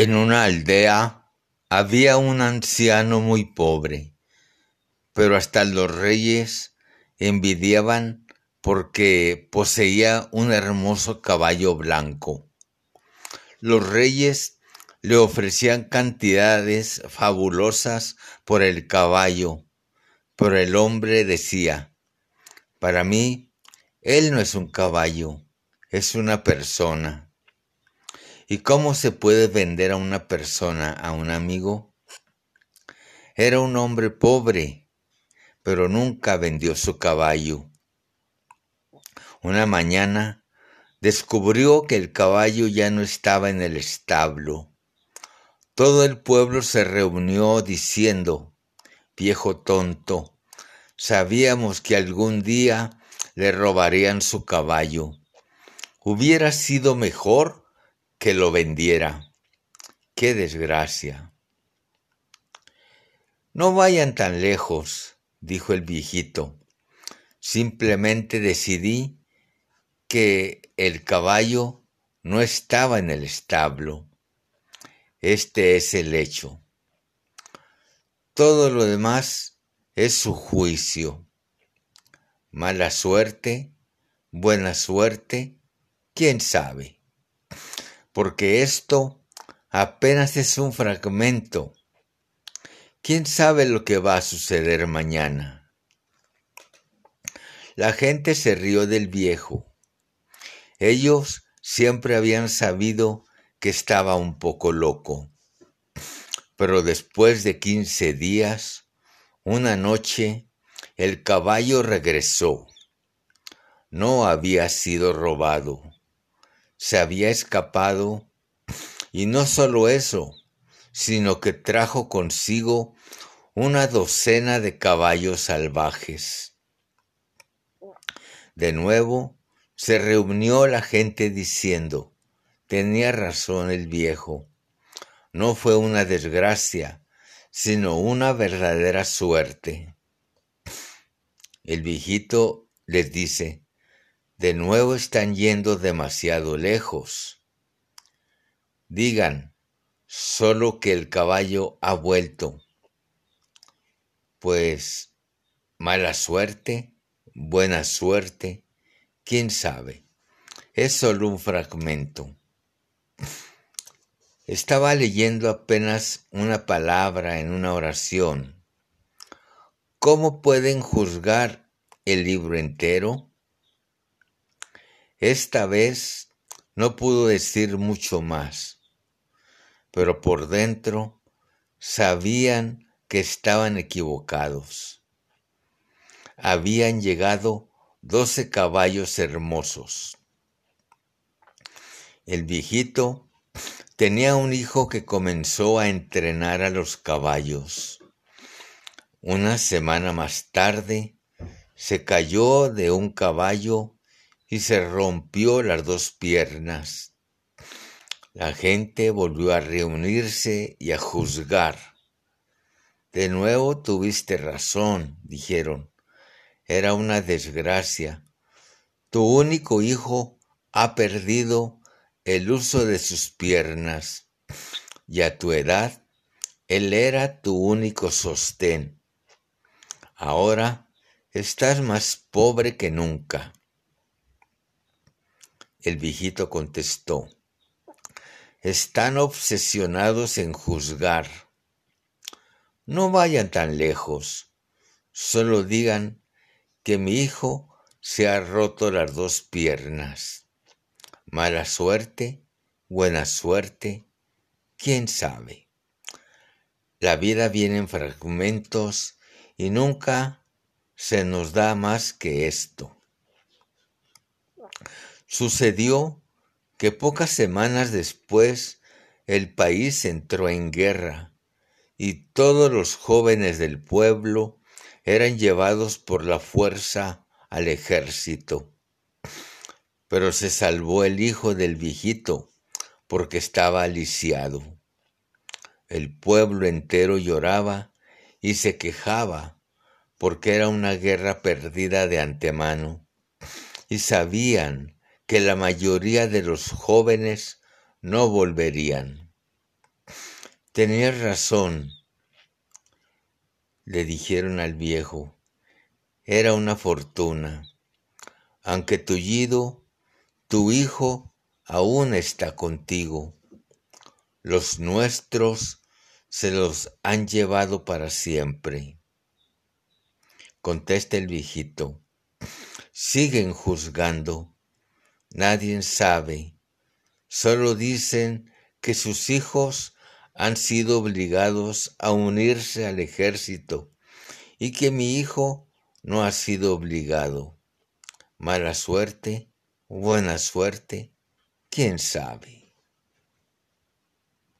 En una aldea había un anciano muy pobre, pero hasta los reyes envidiaban porque poseía un hermoso caballo blanco. Los reyes le ofrecían cantidades fabulosas por el caballo, pero el hombre decía, para mí, él no es un caballo, es una persona. ¿Y cómo se puede vender a una persona, a un amigo? Era un hombre pobre, pero nunca vendió su caballo. Una mañana descubrió que el caballo ya no estaba en el establo. Todo el pueblo se reunió diciendo, viejo tonto, sabíamos que algún día le robarían su caballo. Hubiera sido mejor que lo vendiera. ¡Qué desgracia! No vayan tan lejos, dijo el viejito. Simplemente decidí que el caballo no estaba en el establo. Este es el hecho. Todo lo demás es su juicio. Mala suerte, buena suerte, quién sabe porque esto apenas es un fragmento. ¿Quién sabe lo que va a suceder mañana? La gente se rió del viejo. Ellos siempre habían sabido que estaba un poco loco. Pero después de quince días, una noche, el caballo regresó. No había sido robado se había escapado y no solo eso, sino que trajo consigo una docena de caballos salvajes. De nuevo se reunió la gente diciendo, tenía razón el viejo, no fue una desgracia, sino una verdadera suerte. El viejito les dice, de nuevo están yendo demasiado lejos. Digan, solo que el caballo ha vuelto. Pues mala suerte, buena suerte, quién sabe. Es solo un fragmento. Estaba leyendo apenas una palabra en una oración. ¿Cómo pueden juzgar el libro entero? Esta vez no pudo decir mucho más, pero por dentro sabían que estaban equivocados. Habían llegado doce caballos hermosos. El viejito tenía un hijo que comenzó a entrenar a los caballos. Una semana más tarde se cayó de un caballo y se rompió las dos piernas. La gente volvió a reunirse y a juzgar. De nuevo tuviste razón, dijeron. Era una desgracia. Tu único hijo ha perdido el uso de sus piernas y a tu edad él era tu único sostén. Ahora estás más pobre que nunca. El viejito contestó, están obsesionados en juzgar. No vayan tan lejos, solo digan que mi hijo se ha roto las dos piernas. Mala suerte, buena suerte, quién sabe. La vida viene en fragmentos y nunca se nos da más que esto. Sucedió que pocas semanas después el país entró en guerra y todos los jóvenes del pueblo eran llevados por la fuerza al ejército. Pero se salvó el hijo del viejito porque estaba aliciado. El pueblo entero lloraba y se quejaba porque era una guerra perdida de antemano y sabían que la mayoría de los jóvenes no volverían. Tenías razón, le dijeron al viejo. Era una fortuna. Aunque tullido, tu hijo aún está contigo. Los nuestros se los han llevado para siempre. Contesta el viejito. Siguen juzgando. Nadie sabe. Solo dicen que sus hijos han sido obligados a unirse al ejército y que mi hijo no ha sido obligado. Mala suerte, buena suerte, quién sabe.